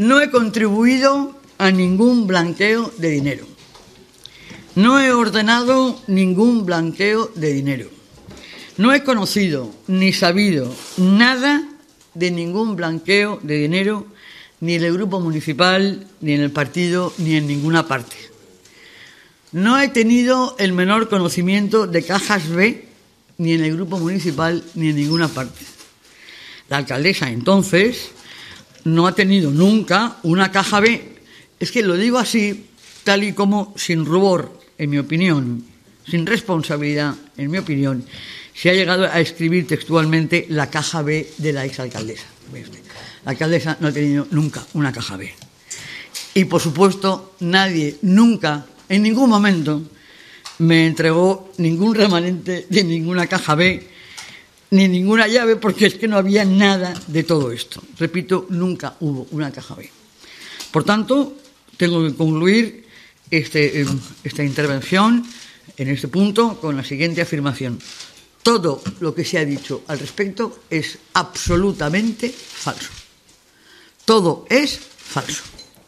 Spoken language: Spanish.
No he contribuido a ningún blanqueo de dinero. No he ordenado ningún blanqueo de dinero. No he conocido ni sabido nada de ningún blanqueo de dinero ni en el grupo municipal, ni en el partido, ni en ninguna parte. No he tenido el menor conocimiento de cajas B, ni en el grupo municipal, ni en ninguna parte. La alcaldesa entonces no ha tenido nunca una caja B. Es que lo digo así, tal y como, sin rubor, en mi opinión, sin responsabilidad, en mi opinión, se ha llegado a escribir textualmente la caja B de la exalcaldesa. La alcaldesa no ha tenido nunca una caja B. Y, por supuesto, nadie nunca, en ningún momento, me entregó ningún remanente de ninguna caja B ni ninguna llave porque es que no había nada de todo esto. Repito, nunca hubo una caja B. Por tanto, tengo que concluir este, esta intervención en este punto con la siguiente afirmación. Todo lo que se ha dicho al respecto es absolutamente falso. Todo es falso.